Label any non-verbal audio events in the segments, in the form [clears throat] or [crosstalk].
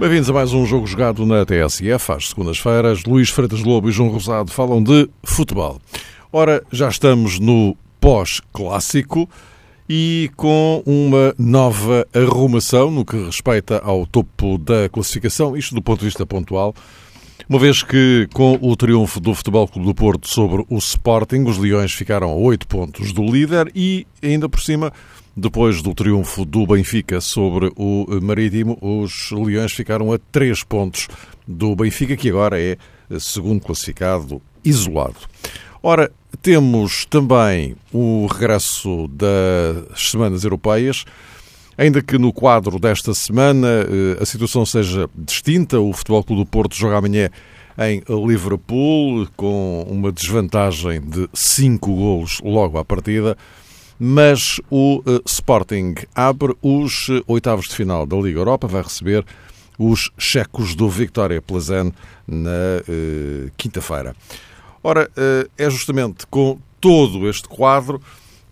Bem-vindos a mais um jogo jogado na TSF. Às segundas-feiras, Luís Freitas Lobo e João Rosado falam de futebol. Ora, já estamos no pós-clássico e com uma nova arrumação no que respeita ao topo da classificação, isto do ponto de vista pontual. Uma vez que, com o triunfo do Futebol Clube do Porto sobre o Sporting, os Leões ficaram a 8 pontos do líder e, ainda por cima, depois do triunfo do Benfica sobre o Marítimo, os Leões ficaram a 3 pontos do Benfica, que agora é segundo classificado isolado. Ora, temos também o regresso das semanas europeias. Ainda que no quadro desta semana eh, a situação seja distinta, o Futebol Clube do Porto joga amanhã em Liverpool com uma desvantagem de 5 golos logo à partida mas o uh, Sporting abre os uh, oitavos de final da Liga Europa, vai receber os checos do Victoria Plzen na uh, quinta-feira. Ora, é justamente com todo este quadro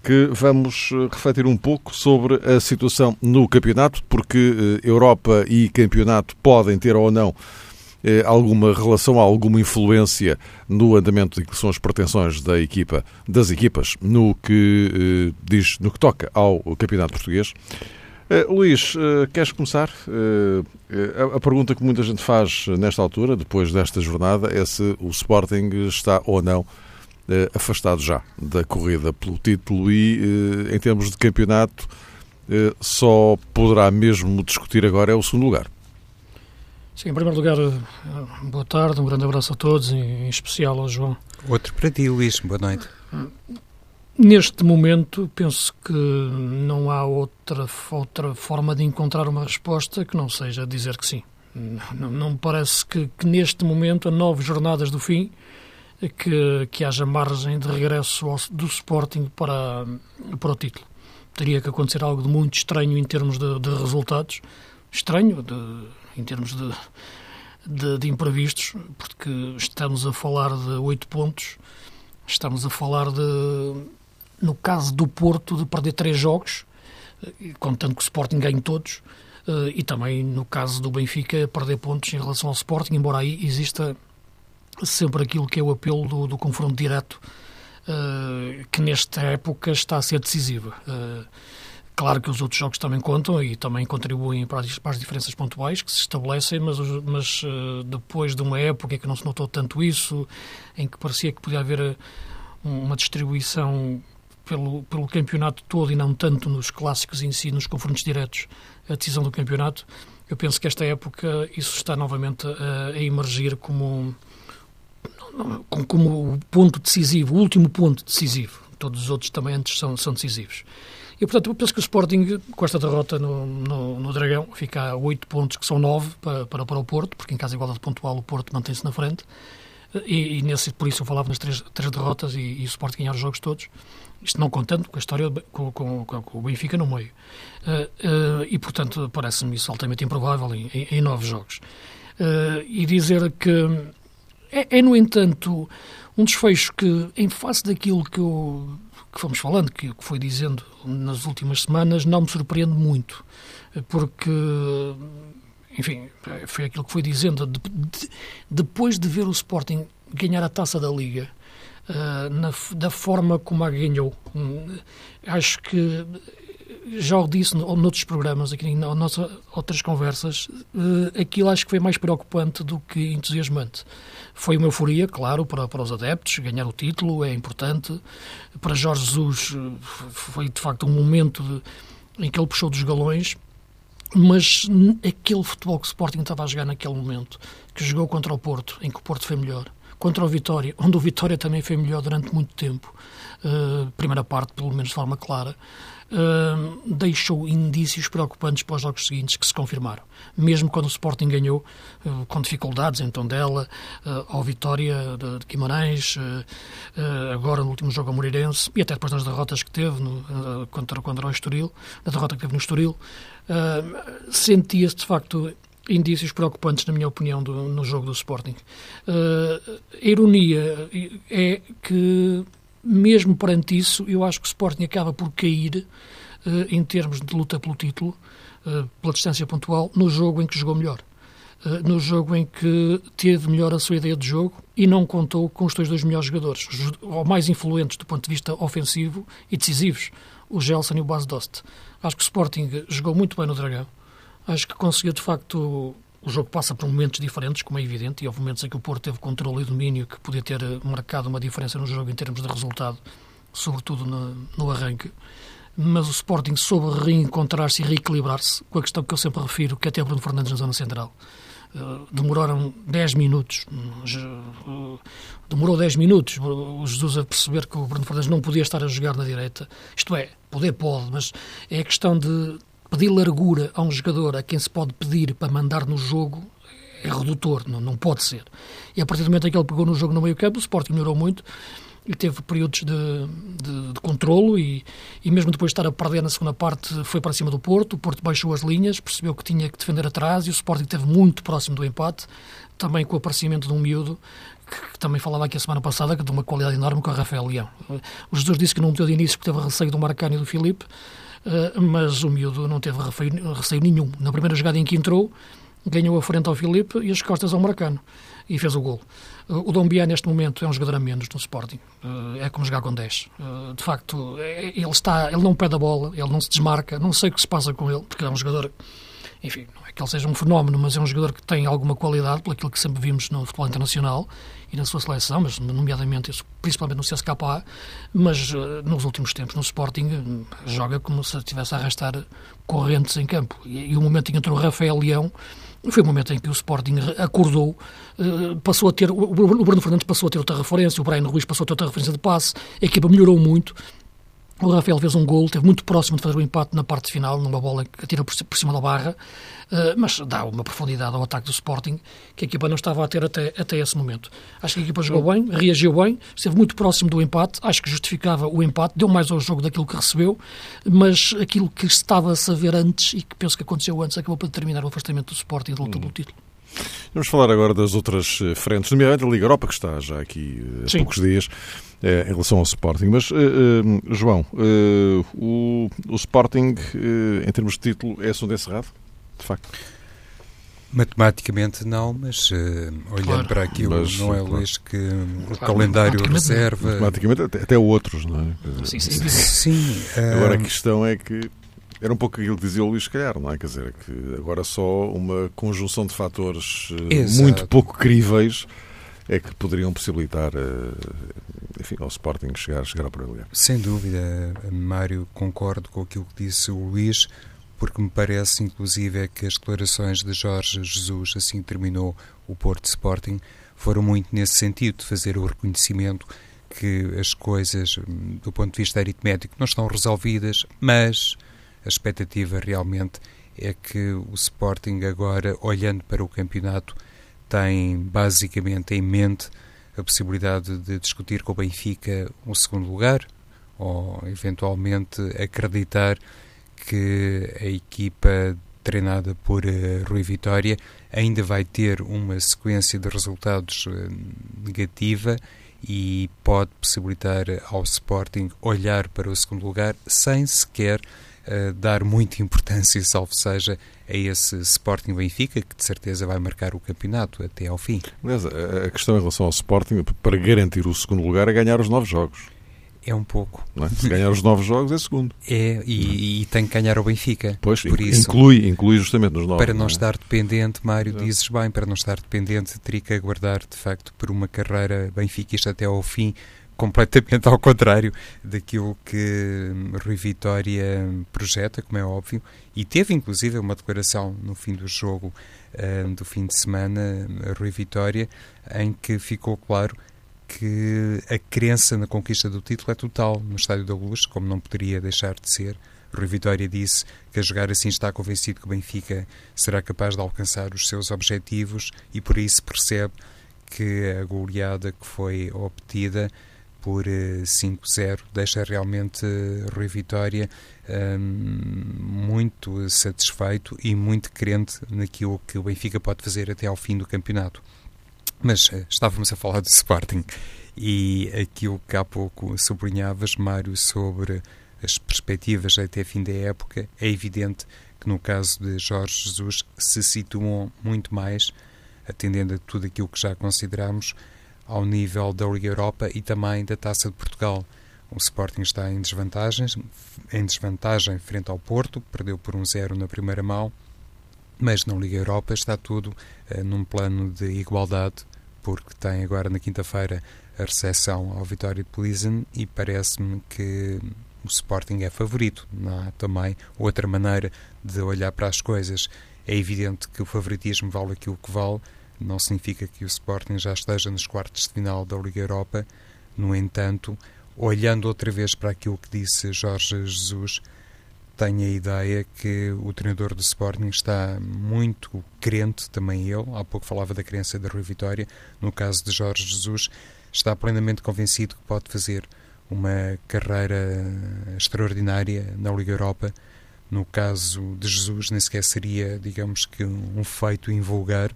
que vamos refletir um pouco sobre a situação no campeonato, porque Europa e campeonato podem ter ou não eh, alguma relação, alguma influência no andamento de que são as pretensões da equipa, das equipas no que eh, diz, no que toca ao Campeonato Português. Uh, Luís, uh, queres começar? Uh, a, a, pergunta que muita gente faz nesta altura, depois desta jornada, é se o Sporting está ou não afastado já da corrida pelo título e, em termos de campeonato, só poderá mesmo discutir agora é o segundo lugar. Sim, em primeiro lugar, boa tarde, um grande abraço a todos, em especial ao João. Outro para ti, Luís, boa noite. Neste momento, penso que não há outra, outra forma de encontrar uma resposta que não seja dizer que sim. Não, não me parece que, que, neste momento, a nove jornadas do fim, que, que haja margem de regresso ao, do Sporting para, para o título. Teria que acontecer algo de muito estranho em termos de, de resultados. Estranho, de, em termos de, de, de, imprevistos, porque estamos a falar de oito pontos, estamos a falar de, no caso do Porto, de perder três jogos, contando que o Sporting ganhe todos, eh, e também no caso do Benfica, perder pontos em relação ao Sporting, embora aí exista sempre aquilo que é o apelo do, do confronto direto, eh, que nesta época está a ser decisiva. Eh, Claro que os outros jogos também contam e também contribuem para as, para as diferenças pontuais que se estabelecem, mas, mas depois de uma época em que não se notou tanto isso, em que parecia que podia haver eh, uma distribuição pelo, pelo campeonato todo e não tanto nos clássicos em si, nos confrontos diretos, a decisão do campeonato, eu penso que esta época isso está novamente a, a emergir como, como o ponto decisivo, o último ponto decisivo. Todos os outros também antes são, são decisivos. E, portanto, eu penso que o Sporting, com esta derrota no, no, no Dragão, fica a 8 pontos, que são 9 para, para, para o Porto, porque em caso de igualdade pontual o Porto mantém-se na frente. E, e, nesse, por isso eu falava nas três, três derrotas e, e o Sporting ganhar os jogos todos. Isto não contando com a história com, com, com o Benfica no meio. Uh, uh, e, portanto, parece-me isso altamente improvável em, em, em nove jogos. Uh, e dizer que é, é, no entanto, um desfecho que, em face daquilo que eu que fomos falando, que, que foi dizendo nas últimas semanas, não me surpreende muito, porque, enfim, foi aquilo que foi dizendo. De, de, depois de ver o Sporting ganhar a taça da Liga, uh, na, da forma como a ganhou, um, acho que já o disse noutros programas, aqui nossas outras conversas, uh, aquilo acho que foi mais preocupante do que entusiasmante. Foi uma euforia, claro, para, para os adeptos, ganhar o título é importante. Para Jorge Jesus foi de facto um momento de, em que ele puxou dos galões, mas aquele futebol que o Sporting estava a jogar naquele momento, que jogou contra o Porto, em que o Porto foi melhor, contra o Vitória, onde o Vitória também foi melhor durante muito tempo, uh, primeira parte, pelo menos de forma clara, uh, deixou indícios preocupantes para os jogos seguintes que se confirmaram. Mesmo quando o Sporting ganhou, uh, com dificuldades em Tondela, uh, ao Vitória de, de Guimarães, agora no último jogo ao Moreirense, e até depois das derrotas que teve no, contra, contra o Estoril, na derrota que teve no Estoril, sentia-se de facto indícios preocupantes, na minha opinião, do, no jogo do Sporting. Uh, a ironia é que mesmo perante isso, eu acho que o Sporting acaba por cair uh, em termos de luta pelo título, uh, pela distância pontual, no jogo em que jogou melhor. No jogo em que teve melhor a sua ideia de jogo e não contou com os dois, dois melhores jogadores, ou mais influentes do ponto de vista ofensivo e decisivos, o Gelson e o Bas Dost. Acho que o Sporting jogou muito bem no Dragão. Acho que conseguiu, de facto, o jogo passa por momentos diferentes, como é evidente, e houve momentos em que o Porto teve controle e domínio que podia ter eh, marcado uma diferença no jogo em termos de resultado, sobretudo no, no arranque. Mas o Sporting soube reencontrar-se e reequilibrar-se com a questão que eu sempre refiro, que é até Bruno Fernandes na zona central. Uh, demoraram 10 minutos, uh, demorou 10 minutos o Jesus a perceber que o Bruno Fernandes não podia estar a jogar na direita. Isto é, poder pode, mas é a questão de pedir largura a um jogador a quem se pode pedir para mandar no jogo é redutor, não, não pode ser. E a partir do momento em que ele pegou no jogo no meio campo, o Sporting melhorou muito e teve períodos de, de, de controlo e, e mesmo depois de estar a perder na segunda parte foi para cima do Porto, o Porto baixou as linhas, percebeu que tinha que defender atrás e o Sporting esteve muito próximo do empate, também com o aparecimento de um miúdo que, que também falava aqui a semana passada que de uma qualidade enorme com o Rafael Leão. O Jesus disse que não meteu de início porque teve receio do Maracano e do Filipe, uh, mas o miúdo não teve receio, nenhum. Na primeira jogada em que entrou, ganhou a frente ao Filipe e as costas ao Maracano e fez o gol. O Dombiá, neste momento, é um jogador a menos no Sporting. Eh, é como jogar com 10. Eh, de facto, ele, está, ele não pede a bola, ele não se desmarca. Não sei o que se passa com ele, porque é um jogador enfim, não é que ele seja um fenómeno, mas é um jogador que tem alguma qualidade, pelo que sempre vimos no futebol internacional e na sua seleção, mas nomeadamente, principalmente no CSKA, mas uh, nos últimos tempos no Sporting uh, joga como se estivesse a arrastar correntes em campo. E, e o momento em que entrou Rafael Leão foi o momento em que o Sporting acordou, uh, passou a ter, o Bruno Fernandes passou a ter outra referência, o Brian Ruiz passou a ter outra referência de passe, a equipa melhorou muito, o Rafael fez um gol, esteve muito próximo de fazer o empate na parte final, numa bola que atira por, cima da barra, uh, mas dá uma profundidade ao ataque do Sporting que a equipa não estava a ter até, até esse momento. Acho que a equipa jogou bem, reagiu bem, esteve muito próximo do empate, acho que justificava o empate, deu mais ao jogo daquilo que recebeu, mas aquilo que estava a saber antes e que penso que aconteceu antes acabou por determinar o afastamento do Sporting da luta pelo título. Vamos falar agora das outras eh, frentes, nomeadamente da Liga Europa, que está já aqui eh, há Sim. poucos dias, é, em relação ao Sporting. Mas, uh, uh, João, uh, o, o, Sporting, em termos de título, é assunto encerrado? De facto? Matematicamente não, mas olhando claro. para aquilo, mas, não é claro. Luís que o claro, calendário reserva. Matematicamente, até, até outros, não é? Sim, sim. sim Agora a questão é que era um pouco aquilo que dizia o Luís, se calhar, não é? Quer dizer, que agora só uma conjunção de fatores Exato. muito pouco críveis é que poderiam possibilitar enfim, ao Sporting chegar, chegar ao primeiro lugar. Sem dúvida, Mário, concordo com aquilo que disse o Luís, porque me parece, inclusive, é que as declarações de Jorge Jesus, assim terminou o Porto Sporting, foram muito nesse sentido, de fazer o reconhecimento que as coisas, do ponto de vista aritmético, não estão resolvidas, mas a expectativa realmente é que o Sporting agora, olhando para o campeonato, tem basicamente em mente a possibilidade de discutir com o Benfica um segundo lugar ou eventualmente acreditar que a equipa treinada por uh, Rui Vitória ainda vai ter uma sequência de resultados uh, negativa e pode possibilitar ao Sporting olhar para o segundo lugar sem sequer uh, dar muita importância, salvo seja, a esse Sporting Benfica, que de certeza vai marcar o campeonato até ao fim. Aliás, a questão em relação ao Sporting, para garantir o segundo lugar, é ganhar os novos jogos. É um pouco. É? Se ganhar os novos jogos, é segundo. É, e, e tem que ganhar o Benfica. Pois, por isso, inclui, inclui justamente nos novos. Para não, não é? estar dependente, Mário, Exato. dizes bem, para não estar dependente, teria que aguardar, de facto, por uma carreira benfiquista até ao fim completamente ao contrário daquilo que Rui Vitória projeta, como é óbvio, e teve inclusive uma declaração no fim do jogo uh, do fim de semana, Rui Vitória, em que ficou claro que a crença na conquista do título é total no Estádio da Luz, como não poderia deixar de ser. Rui Vitória disse que a jogar assim está convencido que o Benfica será capaz de alcançar os seus objetivos e por isso percebe que a goleada que foi obtida por 5-0 eh, deixa realmente eh, Rui Vitória um, muito satisfeito e muito crente naquilo que o Benfica pode fazer até ao fim do campeonato. Mas uh, estávamos a falar do Sporting e aquilo que há pouco sublinhavas, Mário, sobre as perspectivas até fim da época, é evidente que no caso de Jorge Jesus se situam muito mais, atendendo a tudo aquilo que já consideramos, ao nível da Liga Europa e também da Taça de Portugal. O Sporting está em desvantagem, em desvantagem frente ao Porto, perdeu por um zero na primeira mão, mas na Liga Europa está tudo uh, num plano de igualdade, porque tem agora na quinta-feira a recepção ao Vitória de Plizen e parece-me que o Sporting é favorito. Não há também outra maneira de olhar para as coisas. É evidente que o favoritismo vale aquilo que vale, não significa que o Sporting já esteja nos quartos de final da Liga Europa. No entanto, olhando outra vez para aquilo que disse Jorge Jesus, tenho a ideia que o treinador do Sporting está muito crente, também ele, há pouco falava da crença da Rui Vitória, no caso de Jorge Jesus, está plenamente convencido que pode fazer uma carreira extraordinária na Liga Europa. No caso de Jesus, nem sequer seria, digamos que, um feito invulgar,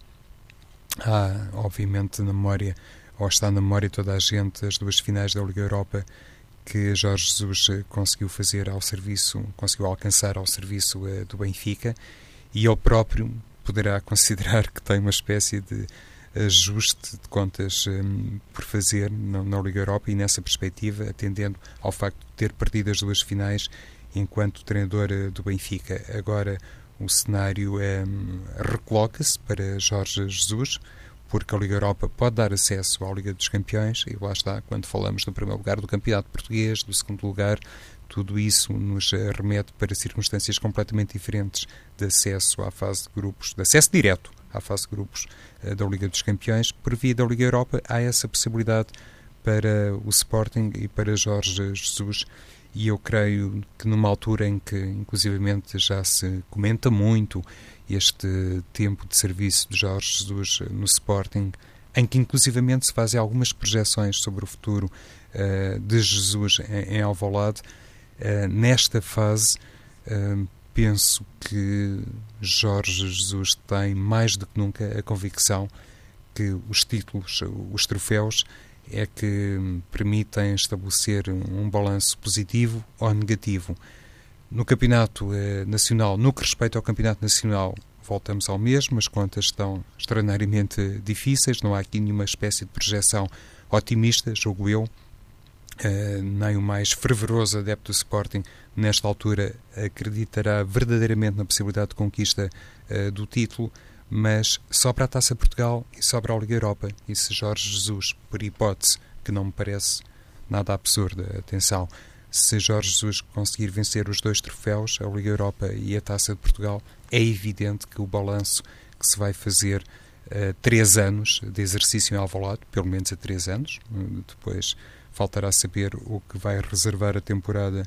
Há, obviamente, na memória, ou está na memória toda a gente, as duas finais da Liga Europa que Jorge Jesus eh, conseguiu fazer ao serviço, conseguiu alcançar ao serviço uh, do Benfica e ele próprio poderá [laughs] considerar que tem uma espécie de ajuste de contas um, por fazer na, na, Liga Europa e nessa perspectiva, atendendo ao facto de ter perdido as duas finais enquanto treinador uh, do Benfica. Agora, o cenário é, recoloca-se para Jorge Jesus, porque a Liga Europa pode dar acesso à Liga dos Campeões, e lá está, quando falamos do primeiro lugar do campeonato português, do segundo lugar, tudo isso nos remete para circunstâncias completamente diferentes de acesso à fase de grupos, de acesso direto à fase de grupos eh, da Liga dos Campeões. Por via da Liga Europa, há essa possibilidade para o Sporting e para Jorge Jesus e eu creio que numa altura em que inclusivamente já se comenta muito este tempo de serviço de Jorge Jesus no Sporting, em que inclusivamente se fazem algumas projeções sobre o futuro uh, de Jesus em, em Alvalade, uh, nesta fase uh, penso que Jorge Jesus tem mais do que nunca a convicção que os títulos, os troféus, é que permitem estabelecer um balanço positivo ou negativo. No campeonato eh, nacional, no que respeita ao campeonato nacional, voltamos ao mesmo, as contas estão extraordinariamente difíceis, não há aqui nenhuma espécie de projeção otimista, julgo eu. Uh, nem o mais fervoroso adepto do Sporting, nesta altura, acreditará verdadeiramente na possibilidade de conquista uh, do título mas sobra a Taça Portugal e sobra a Liga Europa. E se Jorge Jesus, por hipótese, que não me parece nada absurda, atenção, se Jorge Jesus conseguir vencer os dois troféus, a Liga Europa e a Taça de Portugal, é evidente que o balanço que se vai fazer uh, três anos de exercício em Alvalade, pelo menos a três anos, depois faltará saber o que vai reservar a temporada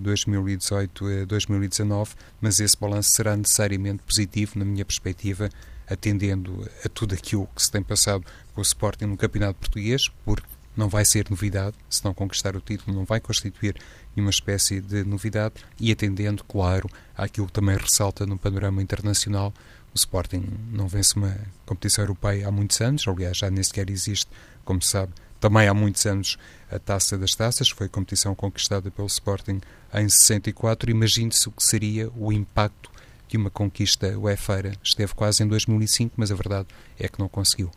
2018-2019, mas esse balanço será necessariamente positivo, na minha perspectiva, atendendo a tudo aquilo que se tem passado com o Sporting no Campeonato Português, porque não vai ser novidade, se não conquistar o título, não vai constituir nenhuma espécie de novidade, e atendendo, claro, àquilo que também ressalta no panorama internacional. O Sporting não vence uma competição europeia há muitos anos, aliás, já nem sequer existe, como se sabe, também há muitos anos a Taça das Taças, foi a competição conquistada pelo Sporting em 64. Imagine-se o que seria o impacto de uma conquista UEFA. Esteve quase em 2005, mas a verdade é que não conseguiu.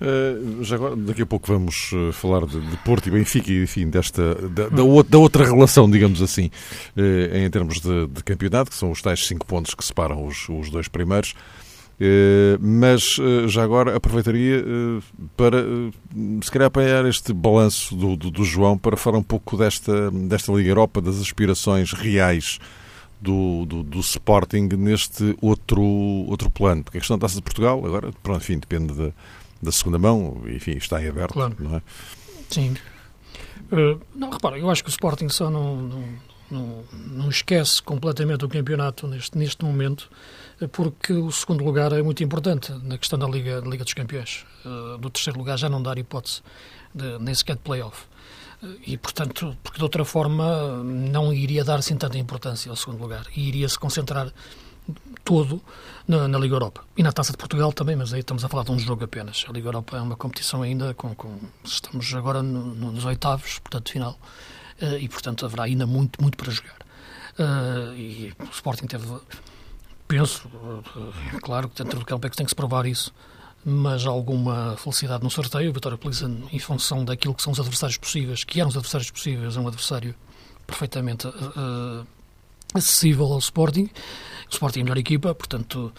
Uh, já agora, daqui a pouco vamos uh, falar de, de, Porto e Benfica e, enfim, desta, da, da, da outra relação, digamos assim, uh, em termos de, de, campeonato, que são os tais cinco pontos que separam os, os dois primeiros. Mas já agora aproveitaria para, se calhar, apanhar este balanço do, do, do João para falar um pouco desta, desta Liga Europa, das aspirações reais do, do, do, Sporting neste outro, outro plano. Porque a questão da Taça de Portugal, agora, pronto, enfim, depende da, da segunda mão, enfim, está em aberto, claro. não é? Sim. Uh, não, repara, eu acho que o Sporting só não, não, não, não esquece completamente o campeonato neste, neste momento, eh, porque o segundo lugar é muito importante na questão da Liga, Liga dos Campeões. Uh, do terceiro lugar já não dar hipótese de, nem sequer de play-off e, portanto, porque de outra forma não iria dar assim tanta importância ao segundo lugar e iria se concentrar todo na, na, Liga Europa. E na Taça de Portugal também, mas aí estamos a falar de um jogo apenas. A Liga Europa é uma competição ainda com. com estamos agora no, nos oitavos, portanto, final, uh, e portanto haverá ainda muito, muito para jogar. E o Sporting teve. Penso, uh, claro que dentro do campo é que tem que se provar isso mas alguma felicidade no sorteio. O Vitória Pilsen, em função daquilo que são os adversários possíveis, que eram os adversários possíveis, é um adversário perfeitamente uh, acessível ao Sporting. O Sporting é a melhor equipa, portanto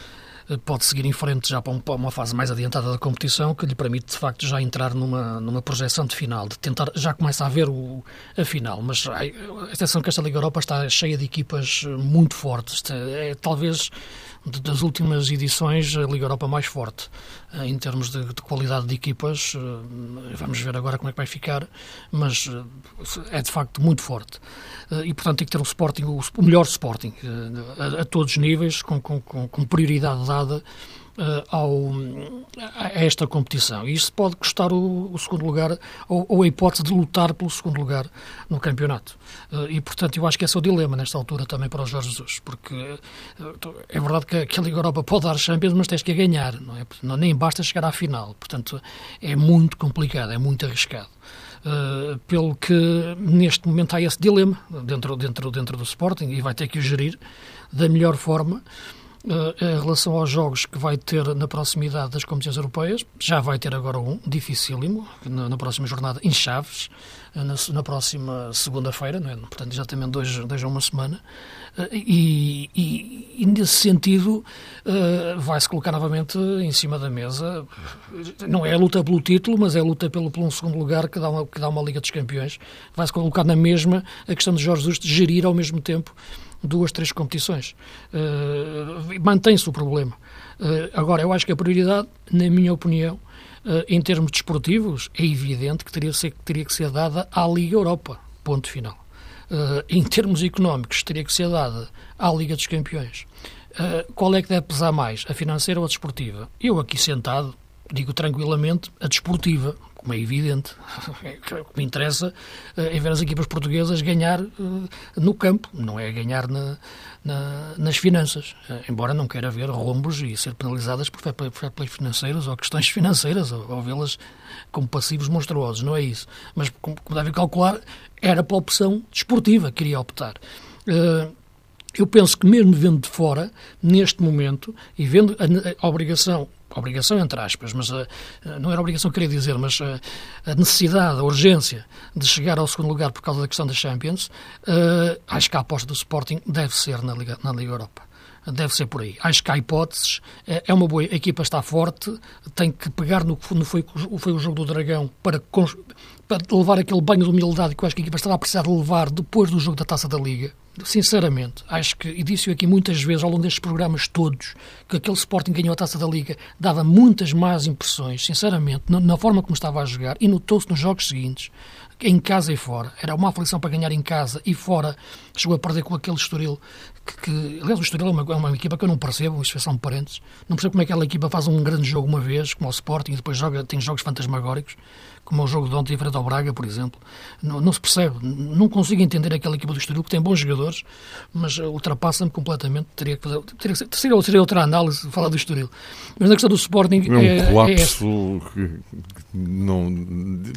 pode seguir em frente já para, um, uma fase mais adiantada da competição, que lhe permite de facto já entrar numa, numa projeção de final, de tentar, já começa a ver o, a final, mas a exceção que esta Liga Europa está cheia de equipas muito fortes, é, talvez das últimas edições, a Liga Europa mais forte eh, em termos de, de, qualidade de equipas. Eh, vamos ver agora como é que vai ficar, mas eh, é de facto muito forte. E, portanto, tem que ter um Sporting, o melhor Sporting, a, a todos os níveis, com, com, com prioridade dada ao, a esta competição. E isto pode custar o, o segundo lugar, ou, ou, a hipótese de lutar pelo segundo lugar no campeonato. Uh, e, portanto, eu acho que esse é o dilema nesta altura também para o Jorge Jesus, porque uh, é verdade que, que, a Liga Europa pode dar Champions, mas tens que a ganhar, não é? Não, nem basta chegar à final. Portanto, é muito complicado, é muito arriscado. Uh, pelo que neste momento há esse dilema dentro, dentro, dentro do Sporting e vai ter que o gerir da melhor forma em relação aos jogos que vai ter na proximidade das competições europeias, já vai ter agora um, dificílimo, na, na próxima jornada, em Chaves, uh, na, na, próxima segunda-feira, é? portanto, exatamente dois, dois a uma semana, uh, e, e, e, nesse sentido vai-se colocar novamente em cima da mesa, não é a luta pelo título, mas é a luta pelo, pelo um segundo lugar que dá uma, que dá uma Liga dos Campeões, vai-se colocar na mesma a questão de Jorge Jesus de gerir ao mesmo tempo duas, três competições. Uh, Mantém-se o problema. Uh, agora, eu acho que a prioridade, na minha opinião, uh, em termos desportivos, é evidente que teria, ser, teria que ser dada à Liga Europa. Ponto final. em termos económicos, teria que ser dada à Liga dos Campeões. qual é que deve pesar mais, a financeira ou a desportiva? Eu aqui sentado, digo tranquilamente, a desportiva, como é evidente. [laughs] O que me interessa é ver as equipas portuguesas ganhar eh, no campo, não é ganhar na, na, nas finanças. Eh, embora não queira ver rombos e ser penalizadas por fair financeiros ou questões [laughs] financeiras, ou, ou vê-las como passivos monstruosos, não é isso. Mas, como, como devem calcular, era pela opção desportiva que queria optar. Eu penso que mesmo vendo de fora, neste momento, e vendo a, a obrigação obrigação entre aspas, mas uh, não era obrigação que queria dizer, mas uh, a necessidade, a urgência de chegar ao segundo lugar por causa da questão da Champions, uh, acho que a aposta do Sporting deve ser na Liga, na Liga Europa. Deve ser por aí. Acho que há hipóteses. É uma boa. A equipa está forte. Tem que pegar no que foi, foi o jogo do Dragão para, para levar aquele banho de humildade que eu acho que a equipa estava a precisar de levar depois do jogo da taça da Liga sinceramente, acho que, e disse-o aqui muitas vezes ao longo destes programas todos, que aquele Sporting ganhou a taça da Liga dava muitas más impressões, sinceramente, na, na forma como estava a jogar, e notou-se nos jogos seguintes, em casa e fora. Era uma aflição para ganhar em casa e fora. Chegou a perder com aquele Estoril, que, que aliás, o Estoril é uma, é uma equipa que eu não percebo, isso são parentes. Não percebo como é que aquela equipa faz um grande jogo uma vez, como o Sporting, e depois joga, tem jogos fantasmagóricos como o jogo de ontem em frente ao Braga, por exemplo. Não, não, se percebe. Não consigo entender aquela equipa do Estoril, que tem bons jogadores, mas ultrapassa-me completamente. Teria que fazer, teria que ser, seria, outra análise falar do Estoril. Mas na questão do Sporting... É um é, colapso é que não...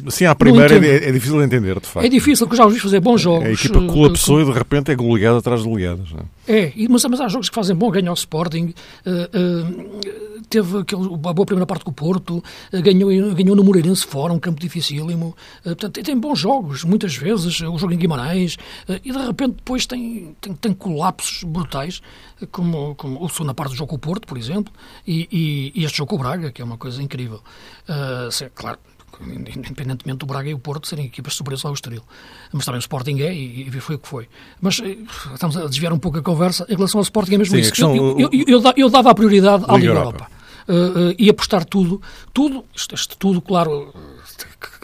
Assim, à primeira é, é, difícil de entender, de facto. É difícil, porque já os vi fazer bons jogos. A equipa colapsou e de repente é goleada atrás de goleadas. Não é? É, mas, mas há jogos que fazem bom, ganhou o Sporting, uh, uh, teve aquele, a boa primeira parte com o Porto, uh, ganhou, ganhou no Moreirense fora, um campo dificílimo, portanto, tem, bons jogos, muitas vezes, o jogo em Guimarães, e de repente depois tem, tem, tem colapsos brutais, como, como o segundo parte do jogo com o Porto, por exemplo, e, e, e, este jogo com o Braga, que é uma coisa incrível. claro, independentemente do Braga e o Porto serem equipas superiores ao Estoril. Mas também o Sporting é e, e, foi o que foi. Mas eh, estamos a desviar um pouco a conversa. Em relação ao Sporting é mesmo Sim, isso. Questão, eu, eu, eu, eu, dava a prioridade à Liga Europa. Europa. Uh, uh, e apostar tudo, tudo, isto, isto tudo, claro,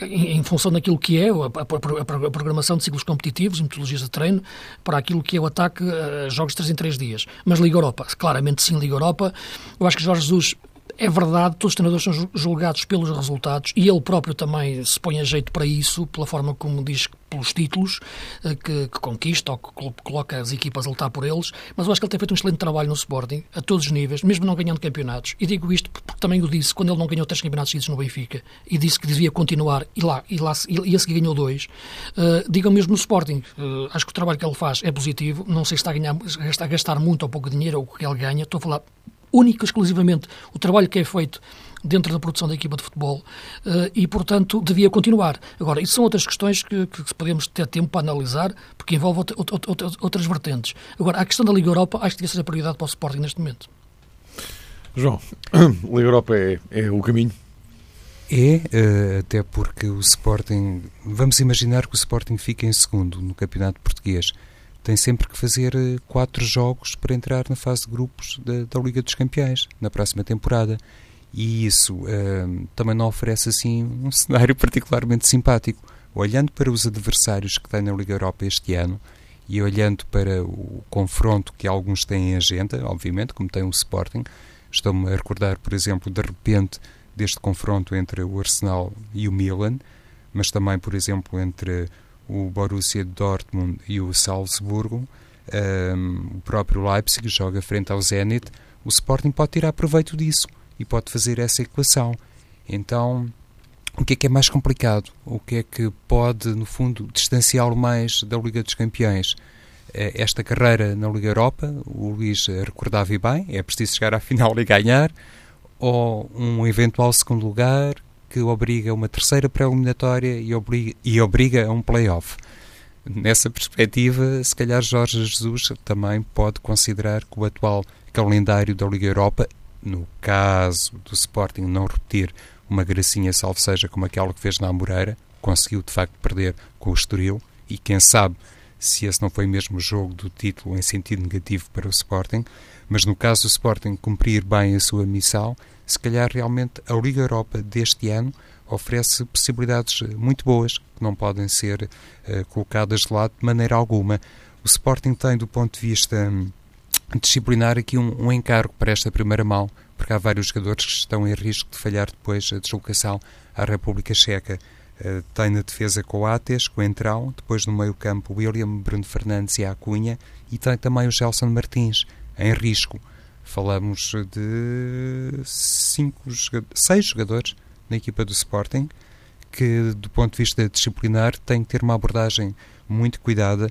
em, em, função daquilo que é a, a, a, programação de ciclos competitivos e metodologias de treino, para aquilo que é o ataque a jogos de 3 em 3 dias. Mas Liga Europa, claramente sim, Liga Europa. Eu acho que Jorge Jesus é verdade, todos os treinadores são julgados pelos resultados e ele próprio também se põe a jeito para isso, pela forma como diz pelos títulos eh, que, que conquista ou que coloca as equipas a lutar por eles, mas eu acho que ele tem feito um excelente trabalho no Sporting, a todos os níveis, mesmo não ganhando campeonatos. E digo isto porque também o disse quando ele não ganhou três campeonatos seguidos no Benfica e disse que devia continuar e lá, e, lá, e a seguir ganhou dois. Uh, digam mesmo no Sporting, uh, acho que o trabalho que ele faz é positivo, não sei se está a, ganhar, está a gastar muito ou pouco dinheiro ou o que ele ganha, estou a falar única exclusivamente o trabalho que é feito dentro da produção da equipa de futebol uh, e, portanto, devia continuar. Agora, isso são outras questões que, que podemos ter tempo para analisar, porque envolve outra, outra, outras vertentes. Agora, a questão da Liga Europa acho que devia ser a prioridade para o Sporting neste momento. João, a [coughs] Liga Europa é, é o caminho? É, uh, até porque o Sporting. Vamos imaginar que o Sporting fica em segundo no Campeonato Português tem sempre que fazer eh, quatro jogos para entrar na fase de grupos da, da Liga dos Campeões na próxima temporada. E isso uh, também não oferece assim um [laughs] cenário particularmente simpático. Olhando para os adversários que tem na Liga Europa este ano e olhando para o confronto que alguns têm em agenda, obviamente, como tem o Sporting, estou-me a recordar, por exemplo, de repente, deste confronto entre o Arsenal e o Milan, mas também, por exemplo, entre o Borussia Dortmund e o Salzburgo, um, o próprio Leipzig joga frente ao Zenit, o Sporting pode tirar proveito disso e pode fazer essa equação. Então, o que é que é mais complicado? O que é que pode, no fundo, distanciá-lo mais da Liga dos Campeões? Eh, esta carreira na Liga Europa, o Luís recordava bem, é preciso chegar à final e ganhar, ou um eventual segundo lugar, que obriga uma terceira pré-eliminatória e obriga, e obriga a um play-off. Nessa perspectiva, se calhar Jorge Jesus também pode considerar que o atual calendário da Liga Europa, no caso do Sporting não repetir uma gracinha, salvo seja como aquela que fez na Amoreira, conseguiu de facto perder com o Estoril e quem sabe se esse não foi mesmo o jogo do título em sentido negativo para o Sporting, mas no caso do Sporting cumprir bem a sua missão, se calhar realmente a Liga Europa deste ano oferece possibilidades muito boas que não podem ser uh, colocadas de lado de maneira alguma. O Sporting tem, do ponto de vista um, disciplinar, aqui um, um encargo para esta primeira mão, porque há vários jogadores que estão em risco de falhar depois a deslocação à República Checa. Uh, tem na defesa Coates, Coentrão, depois no meio campo William, Bruno Fernandes e Acunha, e tem também o Gelson Martins, em risco. Falamos de cinco, seis jogadores na equipa do Sporting que, do ponto de vista disciplinar, têm que ter uma abordagem muito cuidada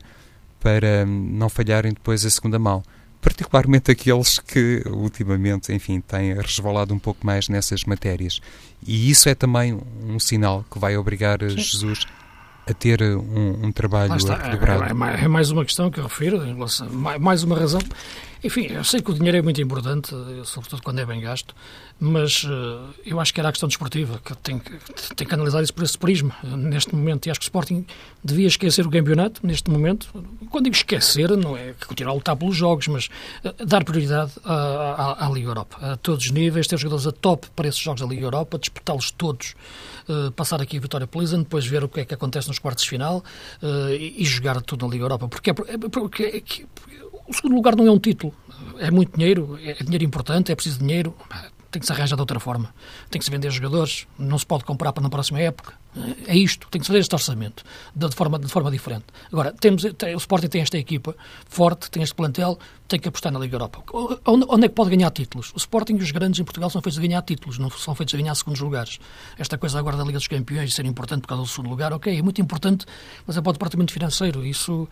para não falharem depois a segunda mão. Particularmente aqueles que, ultimamente, enfim, têm resvalado um pouco mais nessas matérias. E isso é também um sinal que vai obrigar Sim. Jesus a ter um, um trabalho equilibrado. É, é, é, mais uma questão que eu refiro, mais uma razão enfim, eu sei que o dinheiro é muito importante, sobretudo quando é bem gasto, mas uh, eu acho que era a questão desportiva, que tem, que tem que analisar isso por esse prisma, neste momento. E acho que o Sporting devia esquecer o campeonato, neste momento. Quando digo esquecer, não é continuar a lutar pelos jogos, mas uh, dar prioridade à, à, à, Liga Europa, a todos os níveis, ter jogadores a top para esses jogos da Liga Europa, disputá-los todos, passar aqui a Vitória Pleasant, depois ver o que é que acontece nos quartos de final e, e, jogar tudo na Liga Europa. Porque, é, porque, é, o segundo lugar não é um título. É muito dinheiro, é dinheiro importante, é preciso dinheiro. Tem que se arranjar de outra forma. Tem que se vender jogadores. Não se pode comprar para na próxima época. É isto, tem que fazer este orçamento de, forma, de forma diferente. Agora, temos, tem, o Sporting tem esta equipa forte, tem este plantel, tem que apostar na Liga Europa. Onde, onde, é que pode ganhar títulos? O Sporting e os grandes em Portugal são feitos a ganhar títulos, não são feitos a ganhar segundos lugares. Esta coisa agora da Liga dos Campeões de ser importante por causa do segundo lugar, ok, é muito importante, mas é para o departamento financeiro. Isso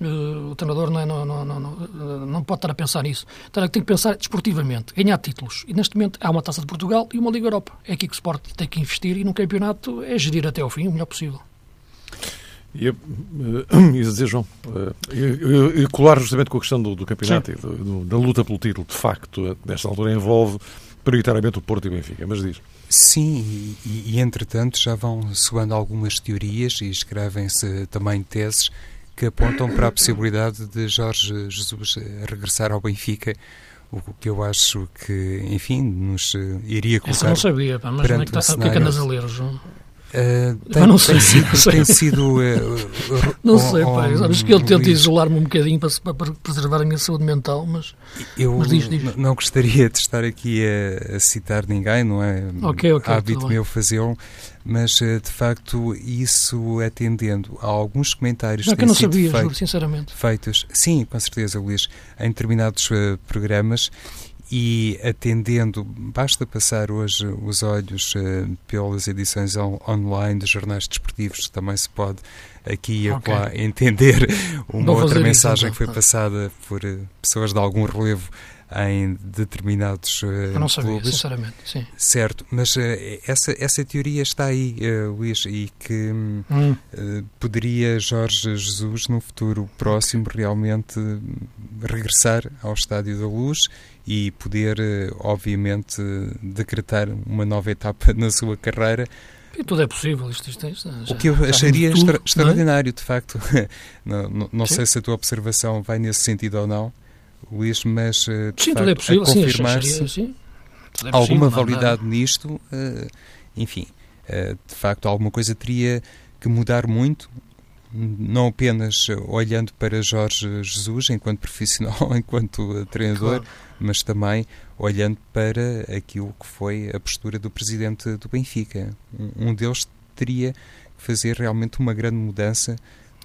uh, o treinador não, é, não, não, não, não, pode estar a pensar nisso. Então, tem que pensar desportivamente, ganhar títulos. E neste momento há uma taça de Portugal e uma Liga Europa. É aqui que o Sporting tem que investir e no campeonato é gerir até ao fim o melhor possível. E [coughs] ia dizer, João, uh, e colar justamente com a questão do, do campeonato e do, da luta pelo título, de facto, nesta altura envolve prioritariamente o Porto e o Benfica, mas diz. Sim, e, e entretanto já vão soando algumas teorias e escrevem-se também teses que apontam para a possibilidade de Jorge Jesus regressar ao Benfica, o que eu acho que, enfim, nos iria colocar. Essa não sabia, pá, mas como é que, está, o que é que andas a ler, João? Uh, tem, não sei, tem sido. [laughs] Não sei. Tem sido uh, não sei, pai. Sabes que eu tento isolar-me um bocadinho para, para, preservar a minha saúde mental, mas. Eu mas diz, diz. não gostaria de estar aqui a, a, citar ninguém, não é? Ok, ok. Hábito meu fazê-lo, mas de facto isso atendendo a alguns comentários não, que, que eu não sabia, feitos, juro, sinceramente. Feitos, sim, com certeza, Luís, em determinados uh, programas e atendendo, basta passar hoje os olhos uh, pelas edições on online dos jornais desportivos, também se pode aqui e okay. entender uma outra mensagem isso, então. que foi passada por uh, pessoas de algum relevo em determinados uh, Eu não sabia, clubes. sinceramente, sim. Certo, mas uh, essa, essa teoria está aí, uh, Luís, e que hum. poderia Jorge Jesus, no futuro próximo, realmente regressar ao Estádio da Luz e poder, obviamente, decretar uma nova etapa [laughs] na sua carreira. E tudo é possível, isto, isto, isto já, O que eu acharia tudo, extra, extraordinário, é? de facto. [laughs] não, não, não sei se a tua observação vai nesse sentido ou não, Luís, mas eh, sim, facto, é possível, a confirmar-se sim, é alguma validade nisto, uh, enfim, uh, de facto alguma coisa teria que mudar muito, não apenas olhando para Jorge Jesus enquanto profissional, [laughs] enquanto treinador, claro. mas também olhando para aquilo que foi a postura do presidente do Benfica. Um, um deles teria que fazer realmente uma grande mudança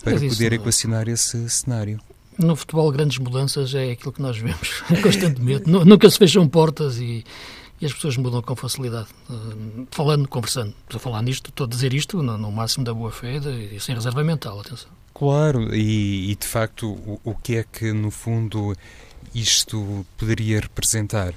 para poder equacionar esse cenário. No futebol, grandes mudanças é aquilo que nós vemos [laughs] constantemente. Nunca se fecham portas e, e, as pessoas mudam com facilidade. Uh, falando, conversando, estou a falar nisto, estou a dizer isto no, no máximo da boa fé e sem reserva mental, atenção. Claro, e, e de facto, o, o, que é que no fundo isto poderia representar?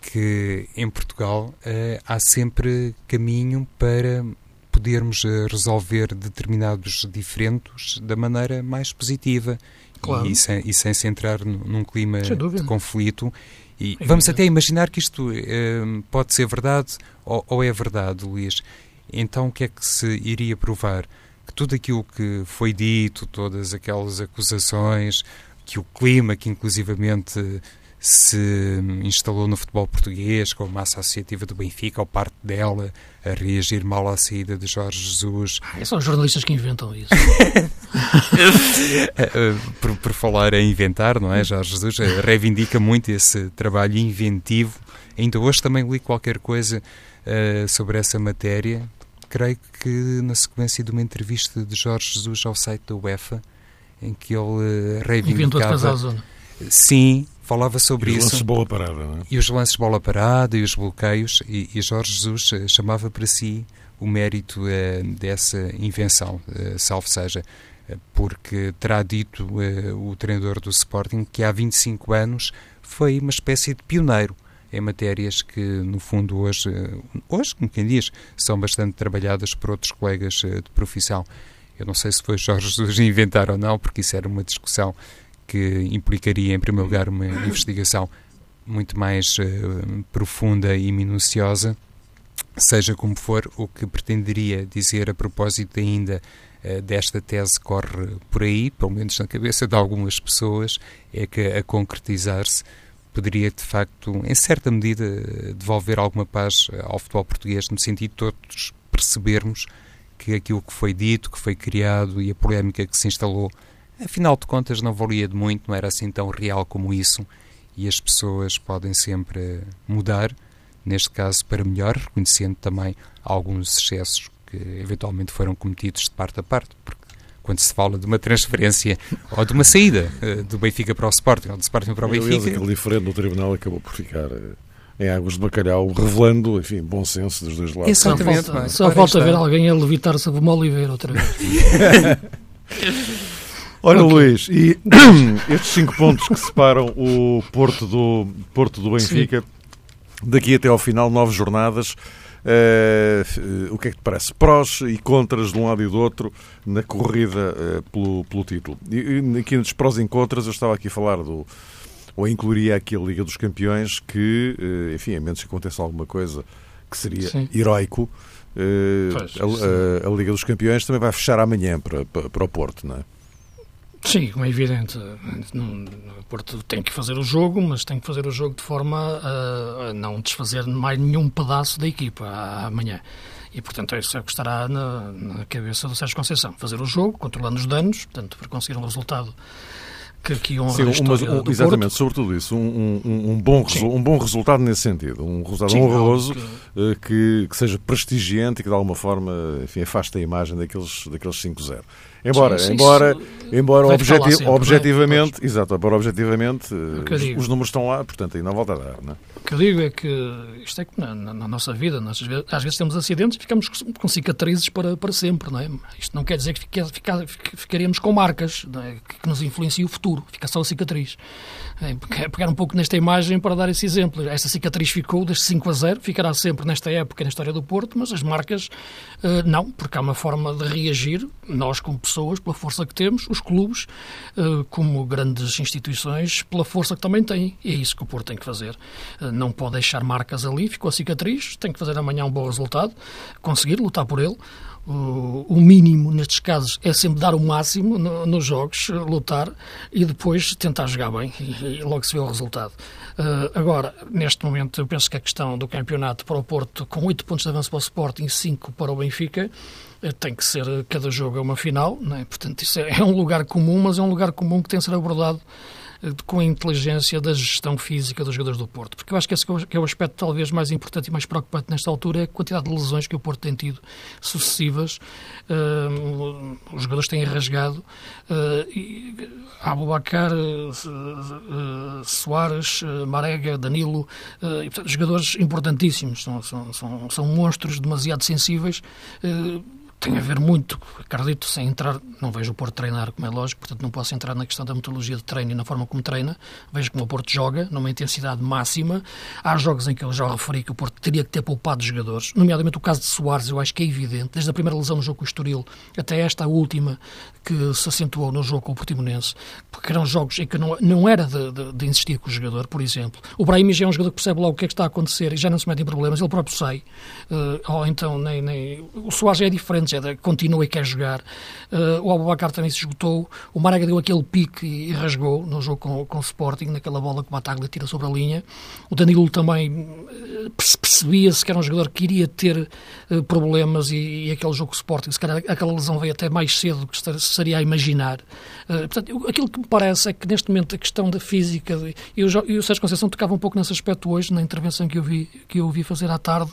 Que em Portugal uh, há sempre caminho para podermos uh, resolver determinados diferentes da maneira mais positiva claro. e, sem, e sem se entrar num clima de conflito. E é vamos até imaginar que isto uh, pode ser verdade ou, ou, é verdade, Luís. Então o que é que se iria provar? Que tudo aquilo que foi dito, todas aquelas acusações, que o clima que inclusivamente se instalou no futebol português, com a massa associativa do Benfica, ou parte dela, a reagir mal à saída de Jorge Jesus. Ah, são jornalistas que inventam isso. [laughs] [laughs] Eh, por, por, falar em inventar, não é? Jorge Jesus eh, reivindica muito esse trabalho inventivo. Ainda hoje também li qualquer coisa uh, sobre essa matéria. Creio que na sequência de uma entrevista de Jorge Jesus ao site da UEFA, em que ele reivindicava... Inventou a zona. Sim, falava sobre e isso. Os lances de bola parada, não é? E os lances de bola parada e os bloqueios, e, e Jorge Jesus eh, chamava para si o mérito eh, dessa invenção, eh, salvo seja, porque terá dito o treinador do Sporting que há 25 anos foi uma espécie de pioneiro em matérias que, no fundo, hoje, hoje como quem diz, são bastante trabalhadas por outros colegas de profissão. Eu não sei se foi Jorge Jesus inventar ou não, porque isso era uma discussão que implicaria, em primeiro lugar, uma investigação muito mais uh, profunda e minuciosa, seja como for, o que pretenderia dizer a propósito ainda uh, desta tese corre por aí, pelo menos na cabeça de algumas pessoas, é que a concretizar-se poderia de facto, em certa medida, devolver alguma paz ao futebol português, no sentido de todos percebermos que aquilo que foi dito, que foi criado e a polémica que se instalou Afinal de contas, não valia de muito, não era assim tão real como isso, e as pessoas podem sempre mudar, neste caso para melhor, reconhecendo também alguns excessos que eventualmente foram cometidos de parte a parte, porque quando se fala de uma transferência [laughs] ou de uma saída uh, do Benfica para o Sporting ou do Sporting para o Benfica. Aliás, aquele diferente no tribunal acabou por ficar uh, em águas de bacalhau, revelando, enfim, bom senso dos dois lados. Exatamente. Só falta, só falta ver alguém a levitar sobre uma oliveira outra vez. [laughs] Olha, okay. Luís, e [clears throat] estes cinco pontos que separam o Porto do, Porto do Benfica, Sim. daqui até ao final, nove jornadas, Uh, o que é que te parece? Prós e contras de um lado e do outro na corrida uh, pelo, pelo título. E, e aqui nos prós e contras, eu estava aqui a falar do. Ou incluiria aqui a Liga dos Campeões, que, uh, enfim, a menos que aconteça alguma coisa que seria Sim. heroico, pois, a, a, a, Liga dos Campeões também vai fechar amanhã para, para, para o Porto, não é? Sim, como é evidente. O Porto tem que fazer o jogo, mas tem que fazer o jogo de forma a, não desfazer mais nenhum pedaço da equipa amanhã. E, portanto, isso é o que estará na, na cabeça do Sérgio Conceição. Fazer o jogo, controlando os danos, portanto, para conseguir um resultado que, que honra Sim, a história um, Exatamente, Porto. sobretudo isso, um, um, um bom, um bom resultado nesse sentido, um resultado Sim, honroso que... Eh, que... Que, seja prestigiante e que de alguma forma enfim, afaste a imagem daqueles, daqueles 5-0. Embora, sim, embora, embora objeti sempre, é? objetivamente, é? exato, embora objetivamente os, os, números estão lá, portanto não volta a dar, não é? O que eu digo é que isto é que na, na, na nossa vida, nós, às vezes temos acidentes e ficamos com cicatrizes para, para sempre, não é? Isto não quer dizer que fique, fica, ficaremos com marcas é? que nos influenciem o futuro, fica só a cicatriz. É, pegar um pouco nesta imagem para dar esse exemplo. Esta cicatriz ficou desde 5 a 0, ficará sempre nesta época na história do Porto, mas as marcas uh, não, porque há uma forma de reagir, nós como pessoas, pela força que temos, os clubes, uh, como grandes instituições, pela força que também têm. E é isso que o Porto tem que fazer. Uh, não pode deixar marcas ali, ficou a cicatriz, tem que fazer amanhã um bom resultado, conseguir lutar por ele o mínimo nestes casos é sempre dar o máximo no, nos jogos, lutar e depois tentar jogar bem e, logo se vê o resultado. Uh, agora, neste momento, eu penso que a questão do campeonato para o Porto, com 8 pontos de avanço para o Sporting e 5 para o Benfica, tem que ser, cada jogo é uma final, não é? portanto, isso é, [laughs] é um lugar comum, mas é um lugar comum que tem que ser abordado com a inteligência da gestão física dos jogadores do Porto. Porque eu acho que esse que é o aspecto talvez mais importante e mais preocupante nesta altura é a quantidade de lesões que o Porto tem tido sucessivas. Uh, os jogadores têm rasgado. Uh, e, Abubacar, uh, Soares, Marega, Danilo, e, portanto, jogadores importantíssimos. São, são, são, são monstros demasiado sensíveis tem a ver muito, acredito, sem entrar, não vejo o Porto treinar, como é lógico, portanto não posso entrar na questão da metodologia de treino e na forma como treina, vejo como o Porto joga, numa intensidade máxima. Há jogos em que eu já referi que o Porto teria que ter poupado jogadores, nomeadamente o caso de Soares, eu acho que é evidente, desde a primeira lesão no jogo com o Estoril até esta última que se acentuou no jogo com o Portimonense, porque eram jogos em que não, não era de, de, de insistir com o jogador, por exemplo. O Brahim já é um jogador que percebe logo o que é que está a acontecer e já não se mete em problemas, ele próprio sai, uh, ou então nem, nem... o Soares é diferente, continua e quer jogar. Uh, o Abubacar também se esgotou. O Marega deu aquele pique e, rasgou no jogo com, com o Sporting, naquela bola que o Bataglia tira sobre a linha. O Danilo também uh, percebia-se que era um jogador que iria ter uh, problemas e, e, aquele jogo com o Sporting, se calhar aquela lesão veio até mais cedo do que estaria a imaginar. portanto, aquilo que me parece é que neste momento a questão da física, e, o, e o Sérgio Conceição tocava um pouco nesse aspecto hoje, na intervenção que eu vi, que eu ouvi fazer à tarde,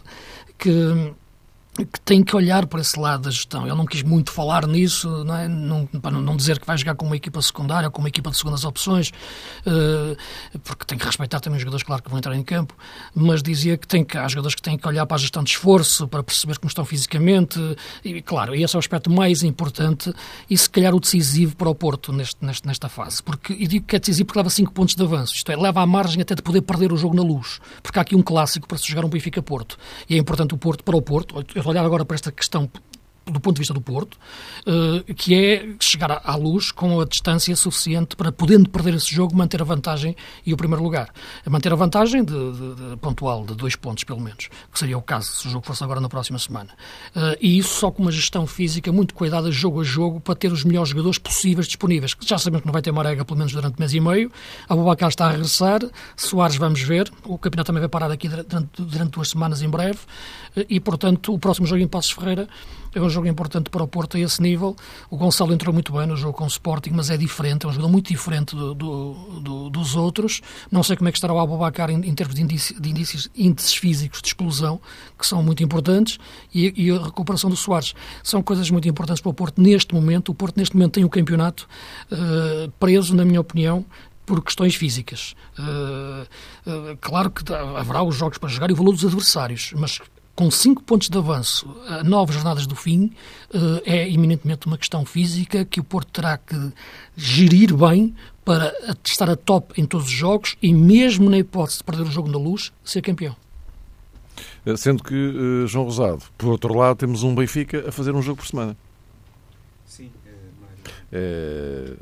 que que tem que olhar para esse lado da gestão. Ele não quis muito falar nisso, não é? não, para não dizer que vai jogar com uma equipa secundária ou com uma equipa de segundas opções, uh, porque tem que respeitar também os jogadores, claro, que vão entrar em campo, mas dizia que, tem que há jogadores que têm que olhar para a gestão de esforço, para perceber como estão fisicamente, e claro, esse é o aspecto mais importante e se calhar o decisivo para o Porto neste, neste, nesta fase. Porque, e digo que é decisivo porque leva 5 pontos de avanço, isto é, leva à margem até de poder perder o jogo na luz, porque há aqui um clássico para se jogar um Benfica-Porto, e é importante o Porto para o Porto, eu olhar agora para esta questão do ponto de vista do Porto, uh, que é chegar à luz com a distância suficiente para, podendo perder esse jogo, manter a vantagem e o primeiro lugar. Manter a vantagem de, de, de pontual de dois pontos, pelo menos, que seria o caso se o jogo fosse agora na próxima semana. Uh, e isso só com uma gestão física muito cuidada, jogo a jogo, para ter os melhores jogadores possíveis disponíveis. Já sabemos que não vai ter Marega pelo menos durante mês e meio. A Bubacar está a regressar, Soares vamos ver, o campeonato também vai parar aqui durante, durante duas semanas em breve, uh, e portanto o próximo jogo em Passos Ferreira é um jogo importante para o Porto a esse nível. O Gonçalo entrou muito bem no jogo com o Sporting, mas é diferente, é um jogador muito diferente do, do, do, dos outros. Não sei como é que estará o Abubacar em, em termos de, de índices, índices físicos de explosão, que são muito importantes, e, e, a recuperação do Soares. São coisas muito importantes para o Porto neste momento. O Porto neste momento tem o campeonato uh, preso, na minha opinião, por questões físicas. Uh, uh, claro que haverá os jogos para jogar e o valor dos adversários, mas com cinco pontos de avanço a nove jornadas do fim, uh, é eminentemente uma questão física que o Porto terá que gerir bem para estar a top em todos os jogos e mesmo na hipótese de perder o jogo na luz, ser campeão. Sendo que, João Rosado, por outro lado, temos um Benfica a fazer um jogo por semana. Sim, é, é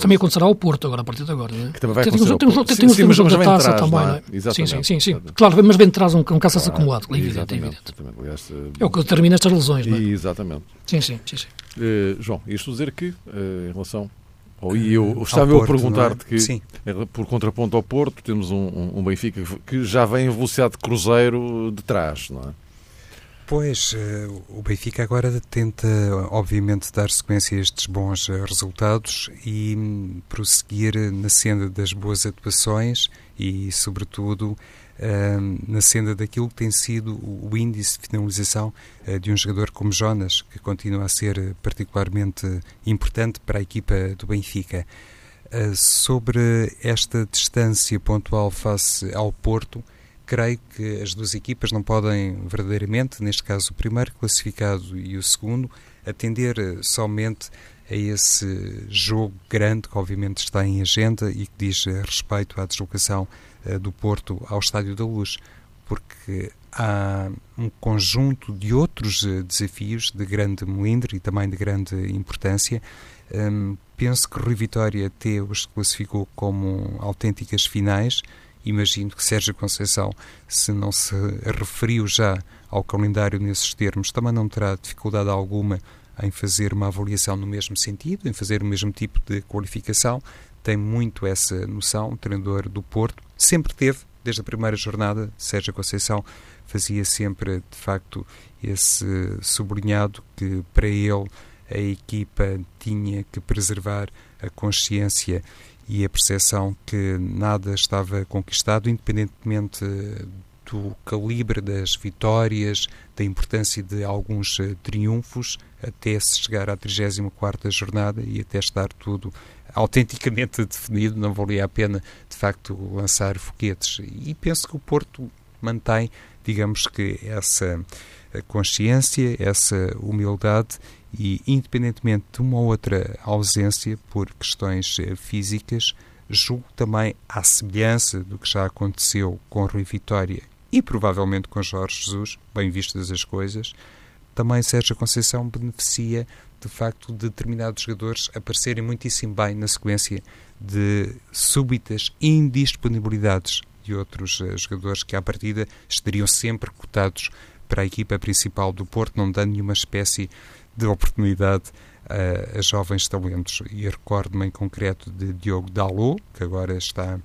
também acontecerá ao Porto agora, a partir de agora. Não é? Que também vai acontecer tem, tem, tem, tem, tem, jogo da taça também, não é? Exatamente. Sim, sim, sim, sim. Claro, mas bem traz um, um caça-se acumulado, é evidente, é evidente. Aliás, é o que determina estas lesões, não é? Exatamente. Sim, sim, sim. sim. Uh, João, isto dizer que, uh, em relação ou, e eu estava eu a perguntar-te é? que, Sim. por contraponto ao Porto, temos um, um, um, Benfica que já vem em velocidade de cruzeiro de trás, não é? Pois, eh, o Benfica agora tenta, obviamente, dar sequência a estes bons eh, resultados e hum, prosseguir na senda das boas atuações e, sobretudo, hum, na senda daquilo que tem sido o índice de finalização eh, de um jogador como Jonas, que continua a ser particularmente importante para a equipa do Benfica. Sobre esta distância pontual face ao Porto, creio que as duas equipas não podem verdadeiramente, neste caso o primeiro classificado e o segundo, atender eh, somente a esse jogo grande que obviamente está em agenda e que diz eh, respeito à deslocação uh, do Porto ao Estádio da Luz, porque há um conjunto de outros desafios de grande melindre e também de grande importância. Um, penso que Rui Vitória até os classificou como autênticas finais, imagino que Sérgio Conceição, se não se referiu já ao calendário nesses termos, também não terá dificuldade alguma em fazer uma avaliação no mesmo sentido, em fazer o mesmo tipo de qualificação. Tem muito essa noção, o treinador do Porto. Sempre teve, desde a primeira jornada, Sérgio Conceição fazia sempre, de facto, esse sublinhado que para ele a equipa tinha que preservar a consciência e a percepção que nada estava conquistado, independentemente do calibre das vitórias, da importância de alguns eh, triunfos, até se chegar à 34ª jornada e até estar tudo autenticamente [laughs] definido, não valia a pena, de facto, lançar foguetes. E penso que o Porto mantém, digamos que, essa consciência, essa humildade e, independentemente de uma outra ausência por questões eh, físicas, julgo também à semelhança do que já aconteceu com Rui Vitória e provavelmente com Jorge Jesus, bem vistas as coisas, também Sérgio Conceição beneficia de facto de determinados jogadores aparecerem muitíssimo bem na sequência de súbitas indisponibilidades de outros uh, jogadores que à partida estariam sempre cotados para a equipa principal do Porto, não dando nenhuma espécie de oportunidade a, a jovens talentos. E recordo-me em concreto de Diogo Dalot, que agora está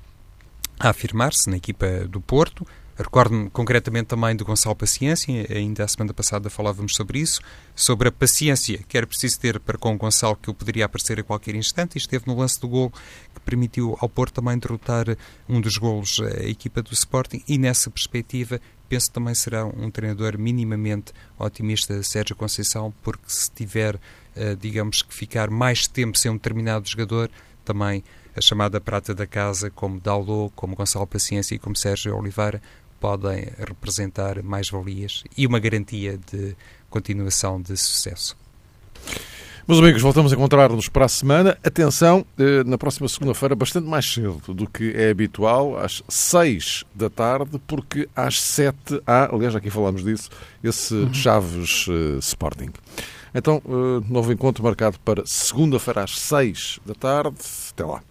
a afirmar-se na equipa do Porto. Recordo-me concretamente também do Gonçalo Paciência, ainda a semana passada falávamos sobre isso, sobre a paciência que era preciso ter para com o Gonçalo, que ele poderia aparecer a qualquer instante, e esteve no lance do gol que permitiu ao Porto também derrotar um dos golos a equipa do Sporting, e nessa perspectiva penso que também será um treinador minimamente otimista, Sérgio Conceição, porque se tiver, uh, digamos que ficar mais tempo sem um determinado jogador, também a chamada prata da casa, como Dallo, como Gonçalo Paciência e como Sérgio Oliveira, podem representar mais valias e uma garantia de continuação de sucesso. Meus amigos, voltamos a encontrar-nos para a semana. Atenção, eh, na próxima segunda-feira, bastante mais cedo do que é habitual, às 6 da tarde, porque às 7 há, aliás, aqui falamos disso, esse uhum. Chaves uh, Sporting. Então, uh, novo encontro marcado para segunda-feira às 6 da tarde. Até lá.